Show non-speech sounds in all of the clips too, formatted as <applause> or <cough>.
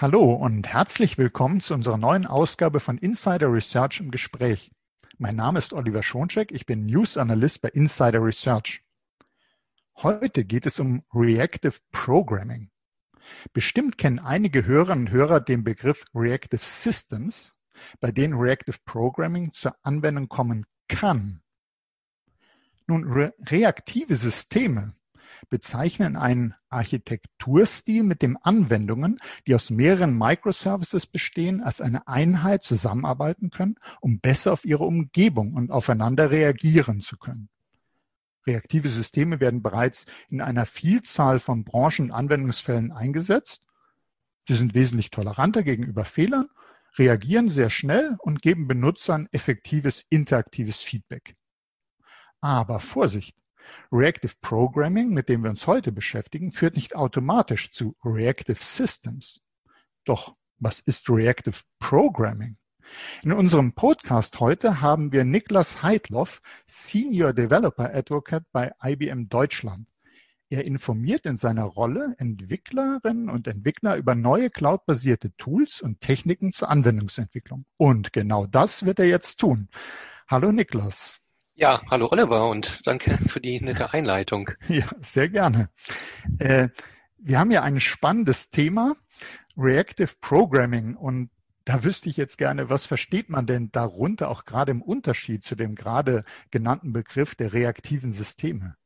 Hallo und herzlich willkommen zu unserer neuen Ausgabe von Insider Research im Gespräch. Mein Name ist Oliver Schoncheck, ich bin News Analyst bei Insider Research. Heute geht es um Reactive Programming. Bestimmt kennen einige Hörerinnen und Hörer den Begriff Reactive Systems, bei denen Reactive Programming zur Anwendung kommen kann. Nun, re reaktive Systeme bezeichnen einen Architekturstil, mit dem Anwendungen, die aus mehreren Microservices bestehen, als eine Einheit zusammenarbeiten können, um besser auf ihre Umgebung und aufeinander reagieren zu können. Reaktive Systeme werden bereits in einer Vielzahl von Branchen und Anwendungsfällen eingesetzt. Sie sind wesentlich toleranter gegenüber Fehlern, reagieren sehr schnell und geben Benutzern effektives interaktives Feedback. Aber Vorsicht! Reactive Programming, mit dem wir uns heute beschäftigen, führt nicht automatisch zu Reactive Systems. Doch was ist Reactive Programming? In unserem Podcast heute haben wir Niklas Heidloff, Senior Developer Advocate bei IBM Deutschland. Er informiert in seiner Rolle Entwicklerinnen und Entwickler über neue cloudbasierte Tools und Techniken zur Anwendungsentwicklung. Und genau das wird er jetzt tun. Hallo Niklas. Ja, hallo Oliver und danke für die nette Einleitung. <laughs> Ja, sehr gerne. Äh, wir haben ja ein spannendes Thema, Reactive Programming. Und da wüsste ich jetzt gerne, was versteht man denn darunter, auch gerade im Unterschied zu dem gerade genannten Begriff der reaktiven Systeme?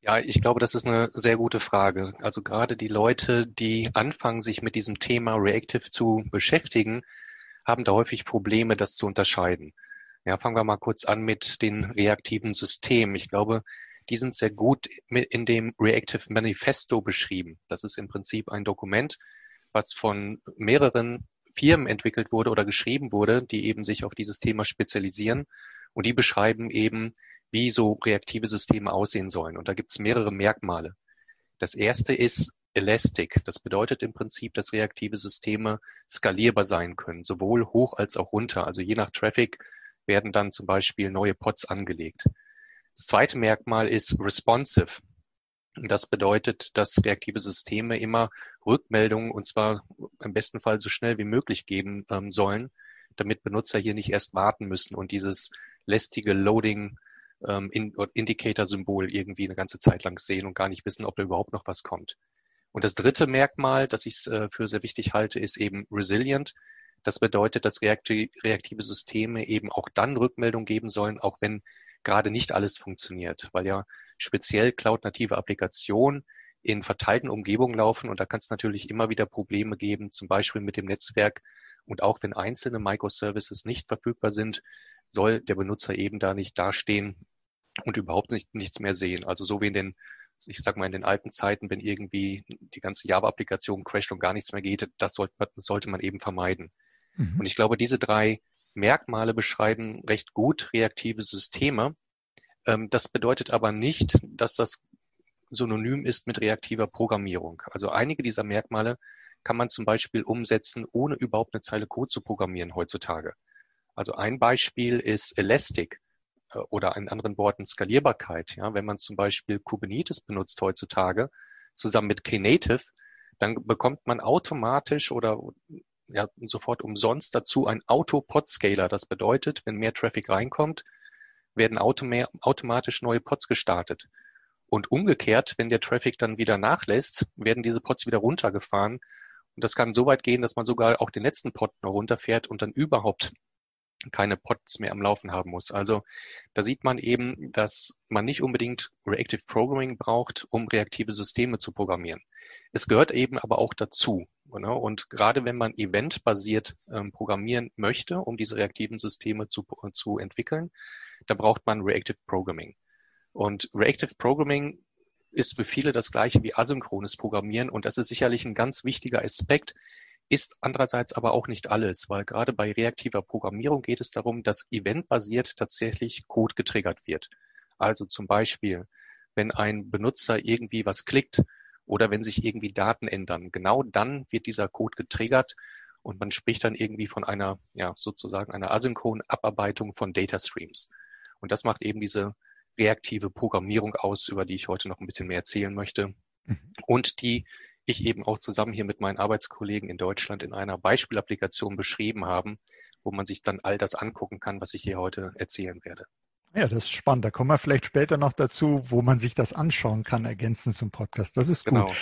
Ja, ich glaube, das ist eine sehr gute Frage. Also gerade die Leute, die anfangen, sich mit diesem Thema Reactive zu beschäftigen, haben da häufig Probleme, das zu unterscheiden. Ja, fangen wir mal kurz an mit den reaktiven Systemen. Ich glaube, die sind sehr gut in dem Reactive Manifesto beschrieben. Das ist im Prinzip ein Dokument, was von mehreren Firmen entwickelt wurde oder geschrieben wurde, die eben sich auf dieses Thema spezialisieren. Und die beschreiben eben, wie so reaktive Systeme aussehen sollen. Und da gibt es mehrere Merkmale. Das erste ist Elastic. Das bedeutet im Prinzip, dass reaktive Systeme skalierbar sein können, sowohl hoch als auch runter. Also je nach Traffic werden dann zum Beispiel neue Pods angelegt. Das zweite Merkmal ist responsive. Das bedeutet, dass reaktive Systeme immer Rückmeldungen und zwar im besten Fall so schnell wie möglich geben ähm, sollen, damit Benutzer hier nicht erst warten müssen und dieses lästige Loading ähm, Indicator-Symbol irgendwie eine ganze Zeit lang sehen und gar nicht wissen, ob da überhaupt noch was kommt. Und das dritte Merkmal, das ich äh, für sehr wichtig halte, ist eben resilient. Das bedeutet, dass reaktive Systeme eben auch dann Rückmeldung geben sollen, auch wenn gerade nicht alles funktioniert, weil ja speziell cloud-native Applikationen in verteilten Umgebungen laufen und da kann es natürlich immer wieder Probleme geben, zum Beispiel mit dem Netzwerk und auch wenn einzelne Microservices nicht verfügbar sind, soll der Benutzer eben da nicht dastehen und überhaupt nicht, nichts mehr sehen. Also so wie in den, ich sag mal, in den alten Zeiten, wenn irgendwie die ganze Java-Applikation crasht und gar nichts mehr geht, das sollte, sollte man eben vermeiden. Mhm. Und ich glaube, diese drei Merkmale beschreiben recht gut reaktive Systeme. Ähm, das bedeutet aber nicht, dass das synonym ist mit reaktiver Programmierung. Also einige dieser Merkmale kann man zum Beispiel umsetzen, ohne überhaupt eine Zeile Code zu programmieren heutzutage. Also ein Beispiel ist Elastic äh, oder in anderen Worten Skalierbarkeit. Ja, wenn man zum Beispiel Kubernetes benutzt heutzutage zusammen mit Knative, dann bekommt man automatisch oder ja, sofort umsonst dazu ein Auto-Pod-Scaler. Das bedeutet, wenn mehr Traffic reinkommt, werden automatisch neue Pods gestartet. Und umgekehrt, wenn der Traffic dann wieder nachlässt, werden diese Pods wieder runtergefahren. Und das kann so weit gehen, dass man sogar auch den letzten Pod noch runterfährt und dann überhaupt keine Pods mehr am Laufen haben muss. Also da sieht man eben, dass man nicht unbedingt Reactive Programming braucht, um reaktive Systeme zu programmieren. Es gehört eben aber auch dazu. Ne? Und gerade wenn man eventbasiert ähm, programmieren möchte, um diese reaktiven Systeme zu, zu entwickeln, dann braucht man Reactive Programming. Und Reactive Programming ist für viele das gleiche wie asynchrones Programmieren und das ist sicherlich ein ganz wichtiger Aspekt, ist andererseits aber auch nicht alles, weil gerade bei reaktiver Programmierung geht es darum, dass eventbasiert tatsächlich Code getriggert wird. Also zum Beispiel, wenn ein Benutzer irgendwie was klickt oder wenn sich irgendwie Daten ändern, genau dann wird dieser Code getriggert und man spricht dann irgendwie von einer, ja, sozusagen einer asynchronen Abarbeitung von Data Streams. Und das macht eben diese reaktive Programmierung aus, über die ich heute noch ein bisschen mehr erzählen möchte. Mhm. Und die ich eben auch zusammen hier mit meinen Arbeitskollegen in Deutschland in einer Beispielapplikation beschrieben haben, wo man sich dann all das angucken kann, was ich hier heute erzählen werde. Ja, das ist spannend. Da kommen wir vielleicht später noch dazu, wo man sich das anschauen kann, ergänzend zum Podcast. Das ist gut. Genau.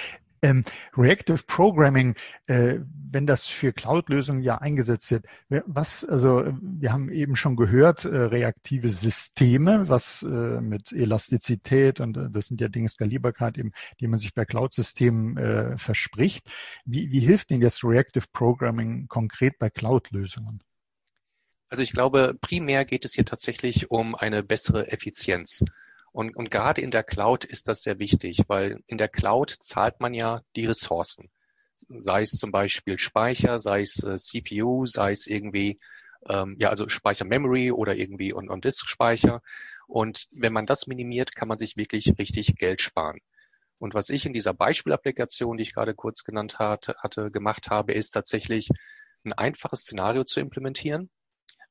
Ähm, Reactive Programming, äh, wenn das für Cloud-Lösungen ja eingesetzt wird, was, also wir haben eben schon gehört, äh, reaktive Systeme, was äh, mit Elastizität und äh, das sind ja Dinge Skalierbarkeit eben, die man sich bei Cloud-Systemen äh, verspricht. Wie, wie hilft denn das Reactive Programming konkret bei Cloud-Lösungen? Also ich glaube, primär geht es hier tatsächlich um eine bessere Effizienz. Und, und gerade in der Cloud ist das sehr wichtig, weil in der Cloud zahlt man ja die Ressourcen. Sei es zum Beispiel Speicher, sei es äh, CPU, sei es irgendwie, ähm, ja, also Speicher Memory oder irgendwie on, on Disk Speicher. Und wenn man das minimiert, kann man sich wirklich richtig Geld sparen. Und was ich in dieser Beispielapplikation, die ich gerade kurz genannt hatte, hatte gemacht habe, ist tatsächlich ein einfaches Szenario zu implementieren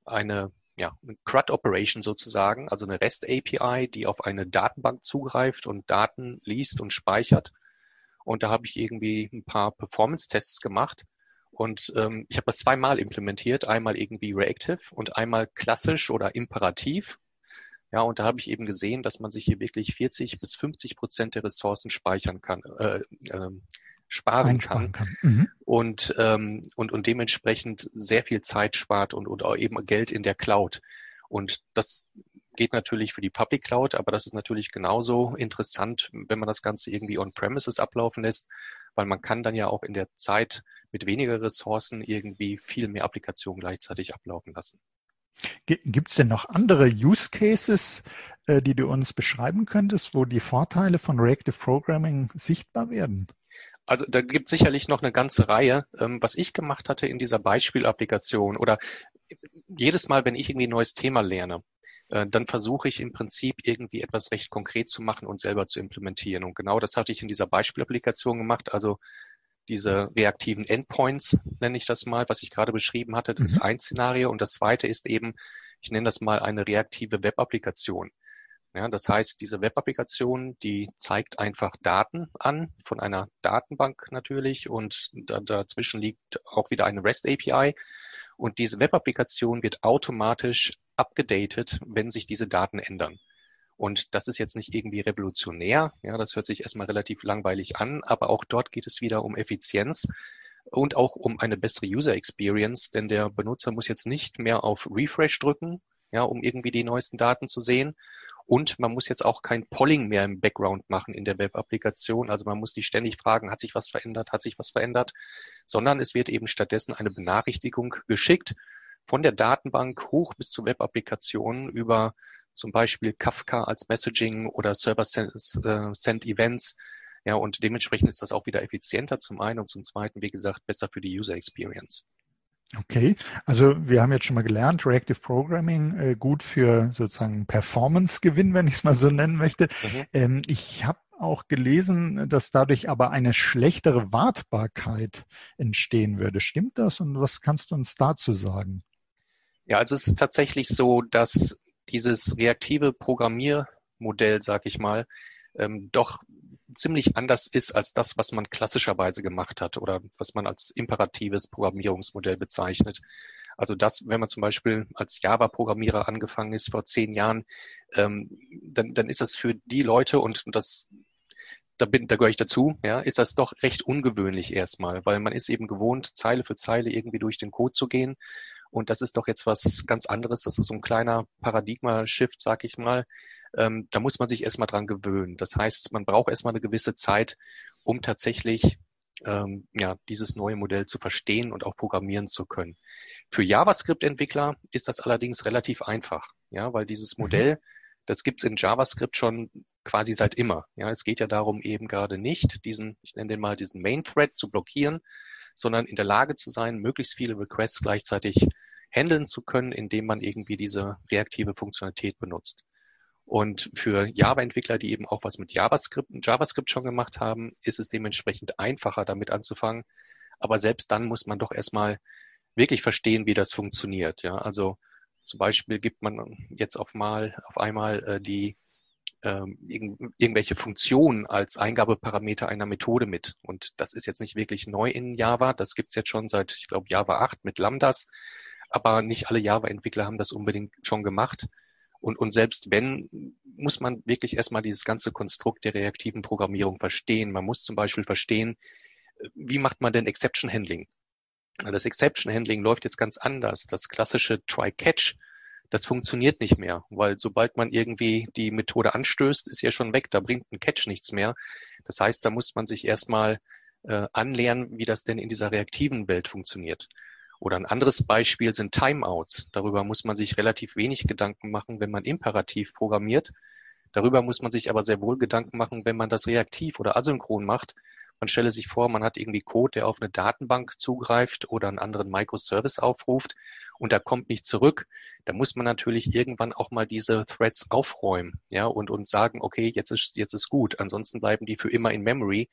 eine ja, CRUD Operation sozusagen, also eine REST API, die auf eine Datenbank zugreift und Daten liest und speichert. Und da habe ich irgendwie ein paar Performance-Tests gemacht. Und ähm, ich habe das zweimal implementiert, einmal irgendwie reactive und einmal klassisch oder imperativ. Ja, und da habe ich eben gesehen, dass man sich hier wirklich 40 bis 50 Prozent der Ressourcen speichern kann, äh, äh, sparen kann, kann. Mhm. Und, ähm, und, und dementsprechend sehr viel Zeit spart und, und auch eben Geld in der Cloud. Und das geht natürlich für die Public Cloud, aber das ist natürlich genauso interessant, wenn man das Ganze irgendwie on-premises ablaufen lässt, weil man kann dann ja auch in der Zeit mit weniger Ressourcen irgendwie viel mehr Applikationen gleichzeitig ablaufen lassen. Gibt es denn noch andere Use Cases, äh, die du uns beschreiben könntest, wo die Vorteile von Reactive Programming sichtbar werden? Also da gibt sicherlich noch eine ganze Reihe. Ähm, was ich gemacht hatte in dieser Beispielapplikation oder jedes Mal, wenn ich irgendwie ein neues Thema lerne, äh, dann versuche ich im Prinzip irgendwie etwas recht konkret zu machen und selber zu implementieren. Und genau das hatte ich in dieser Beispielapplikation gemacht. Also diese reaktiven Endpoints, nenne ich das mal, was ich gerade beschrieben hatte, das mhm. ist ein Szenario. Und das zweite ist eben, ich nenne das mal eine reaktive Web-Applikation. Ja, das heißt, diese Web-Applikation, die zeigt einfach Daten an, von einer Datenbank natürlich und da, dazwischen liegt auch wieder eine REST API und diese Web-Applikation wird automatisch abgedatet, wenn sich diese Daten ändern. Und das ist jetzt nicht irgendwie revolutionär, ja, das hört sich erstmal relativ langweilig an, aber auch dort geht es wieder um Effizienz und auch um eine bessere User Experience, denn der Benutzer muss jetzt nicht mehr auf Refresh drücken, ja, um irgendwie die neuesten Daten zu sehen, und man muss jetzt auch kein Polling mehr im Background machen in der Web-Applikation. Also man muss nicht ständig fragen, hat sich was verändert, hat sich was verändert, sondern es wird eben stattdessen eine Benachrichtigung geschickt von der Datenbank hoch bis zur Web-Applikation über zum Beispiel Kafka als Messaging oder Server Send Events. Ja, und dementsprechend ist das auch wieder effizienter zum einen und zum zweiten, wie gesagt, besser für die User Experience. Okay, also wir haben jetzt schon mal gelernt, Reactive Programming äh, gut für sozusagen Performance-Gewinn, wenn ich es mal so nennen möchte. Mhm. Ähm, ich habe auch gelesen, dass dadurch aber eine schlechtere Wartbarkeit entstehen würde. Stimmt das und was kannst du uns dazu sagen? Ja, also es ist tatsächlich so, dass dieses reaktive Programmiermodell, sag ich mal, ähm, doch ziemlich anders ist als das, was man klassischerweise gemacht hat oder was man als imperatives Programmierungsmodell bezeichnet. Also das, wenn man zum Beispiel als Java-Programmierer angefangen ist vor zehn Jahren, ähm, dann, dann ist das für die Leute und das da bin, da gehöre ich dazu, ja, ist das doch recht ungewöhnlich erstmal, weil man ist eben gewohnt, Zeile für Zeile irgendwie durch den Code zu gehen. Und das ist doch jetzt was ganz anderes. Das ist so ein kleiner Paradigma-Shift, sag ich mal ähm, da muss man sich erstmal dran gewöhnen. Das heißt, man braucht erstmal eine gewisse Zeit, um tatsächlich ähm, ja, dieses neue Modell zu verstehen und auch programmieren zu können. Für JavaScript-Entwickler ist das allerdings relativ einfach, ja, weil dieses mhm. Modell, das gibt's in JavaScript schon quasi seit immer. Ja, es geht ja darum, eben gerade nicht diesen, ich nenne den mal diesen Main-Thread zu blockieren, sondern in der Lage zu sein, möglichst viele Requests gleichzeitig handeln zu können, indem man irgendwie diese reaktive Funktionalität benutzt. Und für Java-Entwickler, die eben auch was mit JavaScript, JavaScript schon gemacht haben, ist es dementsprechend einfacher, damit anzufangen. Aber selbst dann muss man doch erstmal wirklich verstehen, wie das funktioniert. Ja, also zum Beispiel gibt man jetzt auf mal, auf einmal äh, die ähm, irg irgendwelche Funktionen als Eingabeparameter einer Methode mit. Und das ist jetzt nicht wirklich neu in Java. Das gibt's jetzt schon seit, ich glaube, Java 8 mit Lambdas. Aber nicht alle Java-Entwickler haben das unbedingt schon gemacht. Und, und selbst wenn, muss man wirklich erstmal dieses ganze Konstrukt der reaktiven Programmierung verstehen. Man muss zum Beispiel verstehen, wie macht man denn Exception Handling? Das Exception Handling läuft jetzt ganz anders. Das klassische Try-Catch das funktioniert nicht mehr, weil sobald man irgendwie die Methode anstößt, ist ja schon weg, da bringt ein Catch nichts mehr. Das heißt, da muss man sich erstmal äh, anlernen, wie das denn in dieser reaktiven Welt funktioniert. Oder ein anderes Beispiel sind Timeouts. Darüber muss man sich relativ wenig Gedanken machen, wenn man imperativ programmiert. Darüber muss man sich aber sehr wohl Gedanken machen, wenn man das reaktiv oder asynchron macht. Man stelle sich vor, man hat irgendwie Code, der auf eine Datenbank zugreift oder einen anderen Microservice aufruft und da kommt nicht zurück, da muss man natürlich irgendwann auch mal diese Threads aufräumen, ja, und, und sagen, okay, jetzt ist, jetzt ist gut. Ansonsten bleiben die für immer in Memory.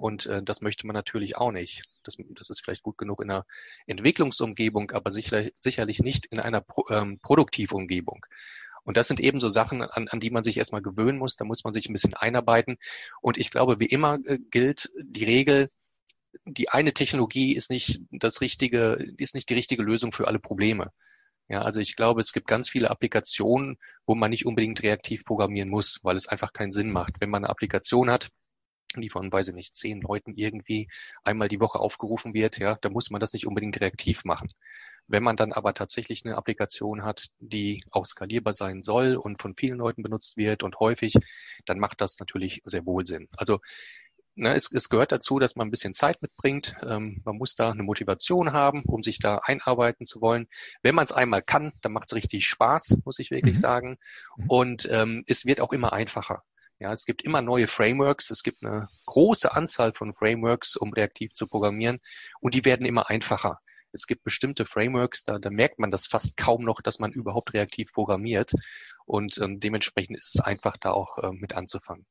Und äh, das möchte man natürlich auch nicht. Das, das ist vielleicht gut genug in einer Entwicklungsumgebung, aber sicher, sicherlich nicht in einer Pro, ähm, Produktivumgebung. Und das sind eben so Sachen, an, an die man sich erstmal gewöhnen muss. Da muss man sich ein bisschen einarbeiten. Und ich glaube, wie immer äh, gilt die Regel, die eine Technologie ist nicht das richtige, ist nicht die richtige Lösung für alle Probleme. Ja, also ich glaube, es gibt ganz viele Applikationen, wo man nicht unbedingt reaktiv programmieren muss, weil es einfach keinen Sinn macht. Wenn man eine Applikation hat, die von, weiß ich nicht, zehn Leuten irgendwie einmal die Woche aufgerufen wird, ja, da muss man das nicht unbedingt reaktiv machen. Wenn man dann aber tatsächlich eine Applikation hat, die auch skalierbar sein soll und von vielen Leuten benutzt wird und häufig, dann macht das natürlich sehr wohl Sinn. Also ne, es, es gehört dazu, dass man ein bisschen Zeit mitbringt. Ähm, man muss da eine Motivation haben, um sich da einarbeiten zu wollen. Wenn man es einmal kann, dann macht es richtig Spaß, muss ich wirklich mhm. sagen. Und ähm, es wird auch immer einfacher. Ja, es gibt immer neue Frameworks. Es gibt eine große Anzahl von Frameworks, um reaktiv zu programmieren. Und die werden immer einfacher. Es gibt bestimmte Frameworks, da, da merkt man das fast kaum noch, dass man überhaupt reaktiv programmiert. Und ähm, dementsprechend ist es einfach, da auch äh, mit anzufangen.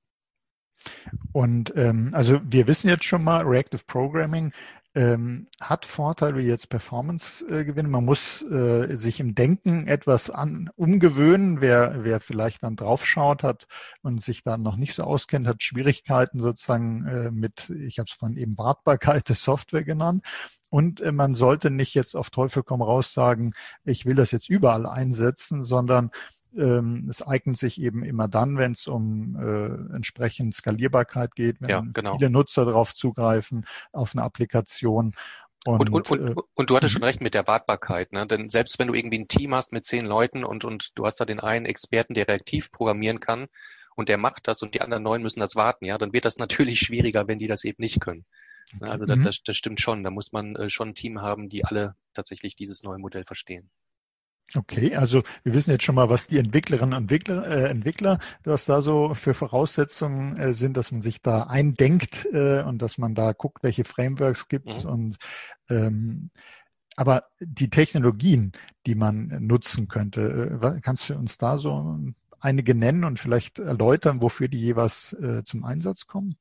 Und ähm, also wir wissen jetzt schon mal, Reactive Programming ähm, hat Vorteile wie jetzt Performance-Gewinne. Man muss äh, sich im Denken etwas an, umgewöhnen. Wer, wer vielleicht dann draufschaut hat und sich dann noch nicht so auskennt, hat Schwierigkeiten sozusagen äh, mit, ich habe es von eben Wartbarkeit der Software genannt. Und äh, man sollte nicht jetzt auf Teufel komm raus sagen, ich will das jetzt überall einsetzen, sondern ähm, es eignet sich eben immer dann, wenn es um äh, entsprechend Skalierbarkeit geht, wenn ja, genau. viele Nutzer darauf zugreifen auf eine Applikation. Und, und, und, und, und du hattest schon mhm. recht mit der Wartbarkeit, ne? Denn selbst wenn du irgendwie ein Team hast mit zehn Leuten und, und du hast da den einen Experten, der reaktiv programmieren kann und der macht das und die anderen neun müssen das warten, ja, dann wird das <laughs> natürlich schwieriger, wenn die das eben nicht können. Okay. Also das, mhm. das, das stimmt schon. Da muss man äh, schon ein Team haben, die alle tatsächlich dieses neue Modell verstehen. Okay, also wir wissen jetzt schon mal, was die Entwicklerinnen und Entwickler, äh, Entwickler was da so für Voraussetzungen äh, sind, dass man sich da eindenkt äh, und dass man da guckt, welche Frameworks gibt's mhm. und ähm, aber die Technologien, die man nutzen könnte, äh, kannst du uns da so einige nennen und vielleicht erläutern, wofür die jeweils äh, zum Einsatz kommen?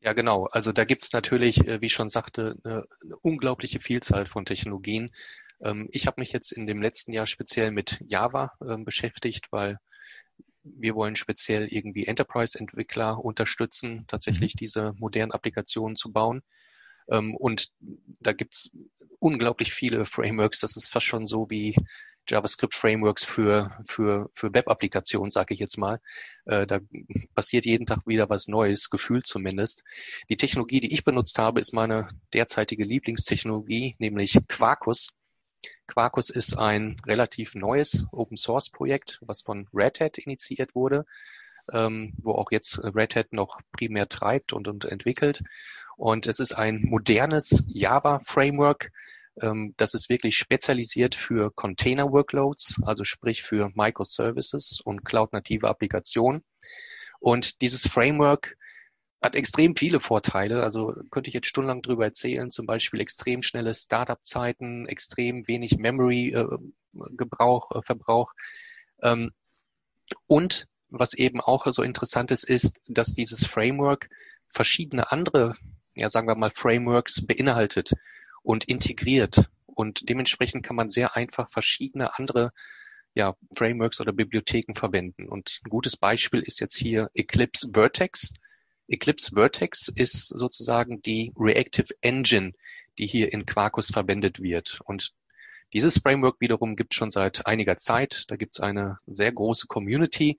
Ja, genau. Also da gibt's natürlich, äh, wie ich schon sagte, eine, unglaubliche Vielzahl von Technologien, ich habe mich jetzt in dem letzten Jahr speziell mit Java ähm, beschäftigt, weil wir wollen speziell irgendwie Enterprise-Entwickler unterstützen, tatsächlich mhm. diese modernen Applikationen zu bauen. Ähm, und da gibt's unglaublich viele Frameworks. Das ist fast schon so wie JavaScript-Frameworks für, für, für Web-Applikationen, sage ich jetzt mal. Äh, da passiert jeden Tag wieder was Neues, gefühlt zumindest. Die Technologie, die ich benutzt habe, ist meine derzeitige Lieblingstechnologie, nämlich Quarkus. Quarkus ist ein relativ neues Open Source Projekt, was von Red Hat initiiert wurde, ähm, wo auch jetzt Red Hat noch primär treibt und, und entwickelt. Und es ist ein modernes Java Framework, ähm, das ist wirklich spezialisiert für Container Workloads, also sprich für Microservices und cloud-native Applikationen. Und dieses Framework hat extrem viele Vorteile. Also könnte ich jetzt stundenlang drüber erzählen. Zum Beispiel extrem schnelle Startup-Zeiten, extrem wenig Memory-Gebrauch, äh, äh, Verbrauch. Ähm, und was eben auch so interessant ist, ist, dass dieses Framework verschiedene andere, ja sagen wir mal, Frameworks beinhaltet und integriert. Und dementsprechend kann man sehr einfach verschiedene andere ja, Frameworks oder Bibliotheken verwenden. Und ein gutes Beispiel ist jetzt hier Eclipse Vertex. Eclipse Vertex ist sozusagen die Reactive Engine, die hier in Quarkus verwendet wird. Und dieses Framework wiederum gibt es schon seit einiger Zeit. Da gibt es eine sehr große Community.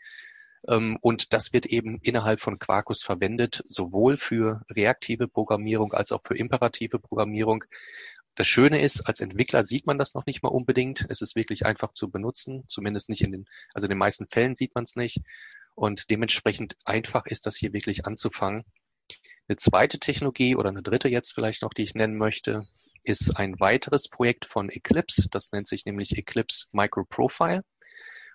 Ähm, und das wird eben innerhalb von Quarkus verwendet, sowohl für reaktive Programmierung als auch für imperative Programmierung. Das Schöne ist, als Entwickler sieht man das noch nicht mal unbedingt. Es ist wirklich einfach zu benutzen, zumindest nicht in den, also in den meisten Fällen sieht man es nicht. Und dementsprechend einfach ist das hier wirklich anzufangen. Eine zweite Technologie oder eine dritte jetzt vielleicht noch, die ich nennen möchte, ist ein weiteres Projekt von Eclipse. Das nennt sich nämlich Eclipse Micro Profile.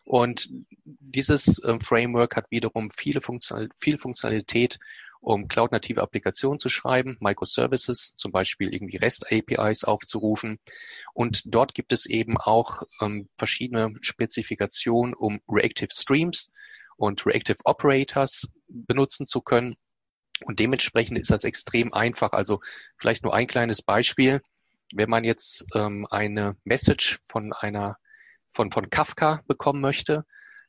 Und dieses äh, Framework hat wiederum viele Funktional viel Funktionalität, um cloud-native Applikationen zu schreiben, Microservices, zum Beispiel irgendwie REST-APIs aufzurufen. Und dort gibt es eben auch ähm, verschiedene Spezifikationen, um Reactive Streams und Reactive Operators benutzen zu können. Und dementsprechend ist das extrem einfach. Also vielleicht nur ein kleines Beispiel. Wenn man jetzt ähm, eine Message von einer von, von Kafka bekommen möchte,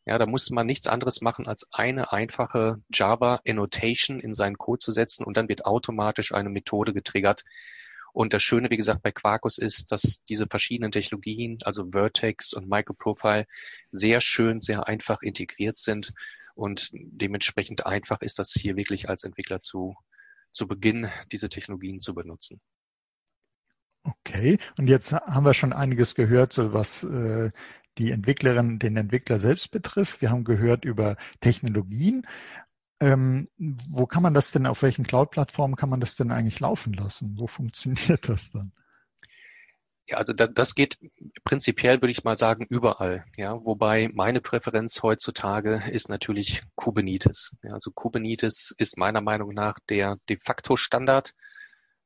ja, da muss man nichts anderes machen, als eine einfache Java Annotation in seinen Code zu setzen und dann wird automatisch eine Methode getriggert. Und das Schöne, wie gesagt, bei Quarkus ist, dass diese verschiedenen Technologien, also Vertex und Microprofile, sehr schön, sehr einfach integriert sind und dementsprechend einfach ist das hier wirklich als Entwickler zu, zu Beginn, diese Technologien zu benutzen. Okay, und jetzt haben wir schon einiges gehört, so was äh, die Entwicklerin, den Entwickler selbst betrifft. Wir haben gehört über Technologien. Ähm, wo kann man das denn, auf welchen Cloud-Plattformen kann man das denn eigentlich laufen lassen? Wo funktioniert das dann? Ja, also da, das geht prinzipiell, würde ich mal sagen, überall. Ja, wobei meine Präferenz heutzutage ist natürlich Kubernetes. Ja, also Kubernetes ist meiner Meinung nach der de facto Standard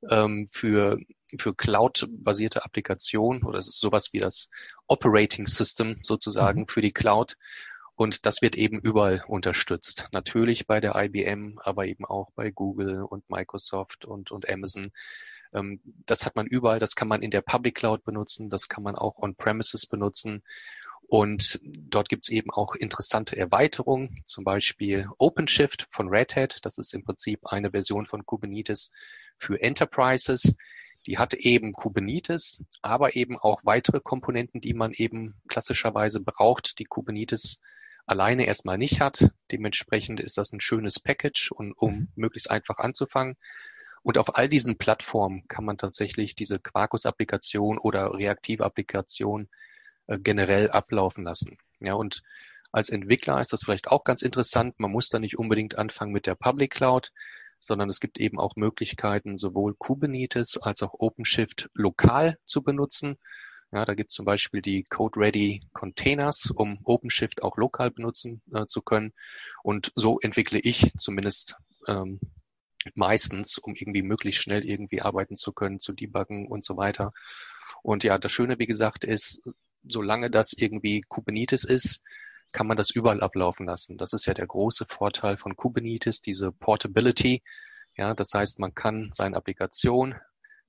ähm, für für Cloud-basierte Applikationen oder es ist sowas wie das Operating System sozusagen mhm. für die Cloud. Und das wird eben überall unterstützt. Natürlich bei der IBM, aber eben auch bei Google und Microsoft und, und Amazon. Ähm, das hat man überall. Das kann man in der Public Cloud benutzen. Das kann man auch on-premises benutzen. Und dort gibt es eben auch interessante Erweiterungen, zum Beispiel OpenShift von Red Hat. Das ist im Prinzip eine Version von Kubernetes für Enterprises. Die hat eben Kubernetes, aber eben auch weitere Komponenten, die man eben klassischerweise braucht, die Kubernetes alleine erstmal nicht hat. Dementsprechend ist das ein schönes Package, und, um mhm. möglichst einfach anzufangen. Und auf all diesen Plattformen kann man tatsächlich diese Quarkus-Applikation oder reaktive Applikation äh, generell ablaufen lassen. Ja, und als Entwickler ist das vielleicht auch ganz interessant. Man muss da nicht unbedingt anfangen mit der Public Cloud, sondern es gibt eben auch Möglichkeiten, sowohl Kubernetes als auch OpenShift lokal zu benutzen. Ja, da gibt es zum Beispiel die Code-Ready Containers, um OpenShift auch lokal benutzen äh, zu können. Und so entwickle ich zumindest ähm, meistens, um irgendwie möglichst schnell irgendwie arbeiten zu können, zu debuggen und so weiter. Und ja, das Schöne, wie gesagt, ist, solange das irgendwie Kubernetes ist, kann man das überall ablaufen lassen. Das ist ja der große Vorteil von Kubernetes, diese Portability. Ja, das heißt, man kann seine Applikation,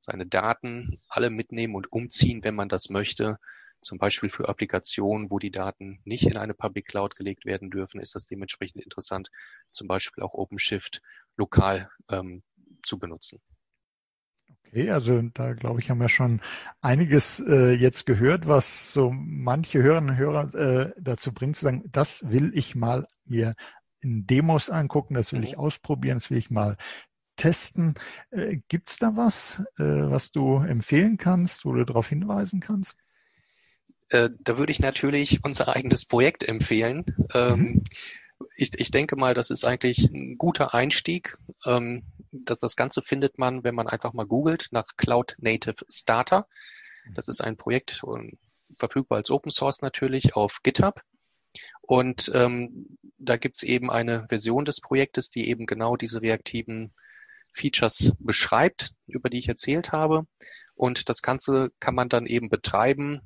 seine Daten alle mitnehmen und umziehen, wenn man das möchte. Zum Beispiel für Applikationen, wo die Daten nicht in eine Public Cloud gelegt werden dürfen, ist das dementsprechend interessant, zum Beispiel auch OpenShift lokal ähm, zu benutzen. Okay, also da glaube ich, haben wir schon einiges äh, jetzt gehört, was so manche Hörerinnen und Hörer äh, dazu bringt, zu sagen, das will ich mal mir in Demos angucken, das will mhm. ich ausprobieren, das will ich mal testen. Äh, Gibt da was, äh, was du empfehlen kannst, wo du darauf hinweisen kannst? Äh, da würde ich natürlich unser eigenes Projekt empfehlen. Ähm, mhm. ich, ich denke mal, das ist eigentlich ein guter Einstieg. Ähm, das, das Ganze findet man, wenn man einfach mal googelt nach Cloud Native Starter. Das ist ein Projekt verfügbar als Open Source natürlich auf GitHub. Und ähm, da gibt's eben eine Version des Projektes, die eben genau diese reaktiven Features beschreibt, über die ich erzählt habe. Und das Ganze kann man dann eben betreiben,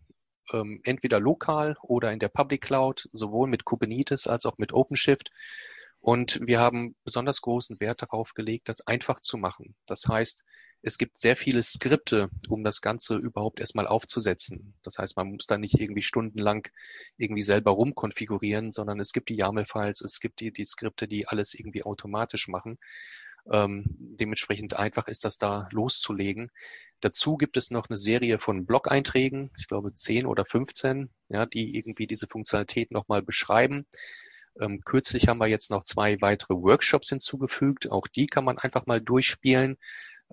ähm, entweder lokal oder in der Public Cloud, sowohl mit Kubernetes als auch mit OpenShift. Und wir haben besonders großen Wert darauf gelegt, das einfach zu machen. Das heißt, es gibt sehr viele Skripte, um das Ganze überhaupt erstmal aufzusetzen. Das heißt, man muss da nicht irgendwie stundenlang irgendwie selber rumkonfigurieren, sondern es gibt die YAML-Files, es gibt die, die Skripte, die alles irgendwie automatisch machen. Ähm, dementsprechend einfach ist das da loszulegen. Dazu gibt es noch eine Serie von Blog-Einträgen, ich glaube 10 oder 15, ja, die irgendwie diese Funktionalität nochmal beschreiben. Ähm, kürzlich haben wir jetzt noch zwei weitere Workshops hinzugefügt. Auch die kann man einfach mal durchspielen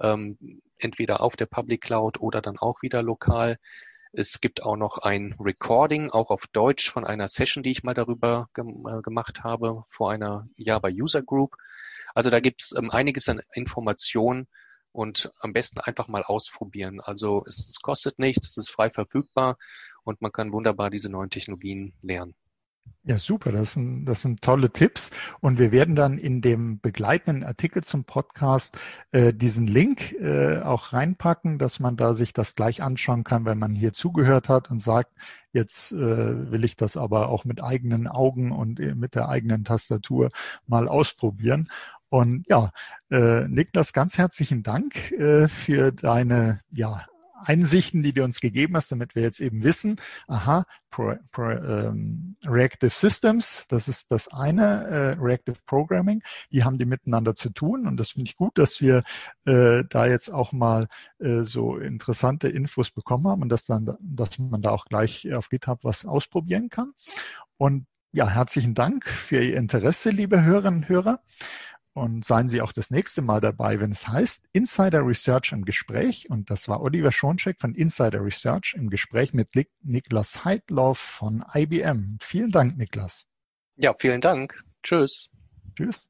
ähm, entweder auf der Public Cloud oder dann auch wieder lokal. Es gibt auch noch ein Recording, auch auf Deutsch, von einer Session, die ich mal darüber gem äh, gemacht habe, vor einer Java User Group. Also da gibt's ähm, einiges an Informationen und am besten einfach mal ausprobieren. Also es, es kostet nichts, es ist frei verfügbar und man kann wunderbar diese neuen Technologien lernen. Ja, super. Das sind, das sind tolle Tipps. Und wir werden dann in dem begleitenden Artikel zum Podcast äh, diesen Link äh, auch reinpacken, dass man da sich das gleich anschauen kann, wenn man hier zugehört hat und sagt, jetzt äh, will ich das aber auch mit eigenen Augen und äh, mit der eigenen Tastatur mal ausprobieren. Und ja, äh, Niklas, ganz herzlichen Dank äh, für deine ja, Einsichten, die du uns gegeben hast, damit wir jetzt eben wissen, aha, Pro, Pro, ähm, Reactive Systems, das ist das eine, äh, Reactive Programming, die haben die miteinander zu tun und das finde ich gut, dass wir äh, da jetzt auch mal äh, so interessante Infos bekommen haben und dass dann, dass man da auch gleich auf GitHub was ausprobieren kann. Und ja, herzlichen Dank für Ihr Interesse, liebe Hörerinnen und Hörer. Und seien Sie auch das nächste Mal dabei, wenn es heißt Insider Research im Gespräch. Und das war Oliver Schoncheck von Insider Research im Gespräch mit Niklas Heidloff von IBM. Vielen Dank, Niklas. Ja, vielen Dank. Tschüss. Tschüss.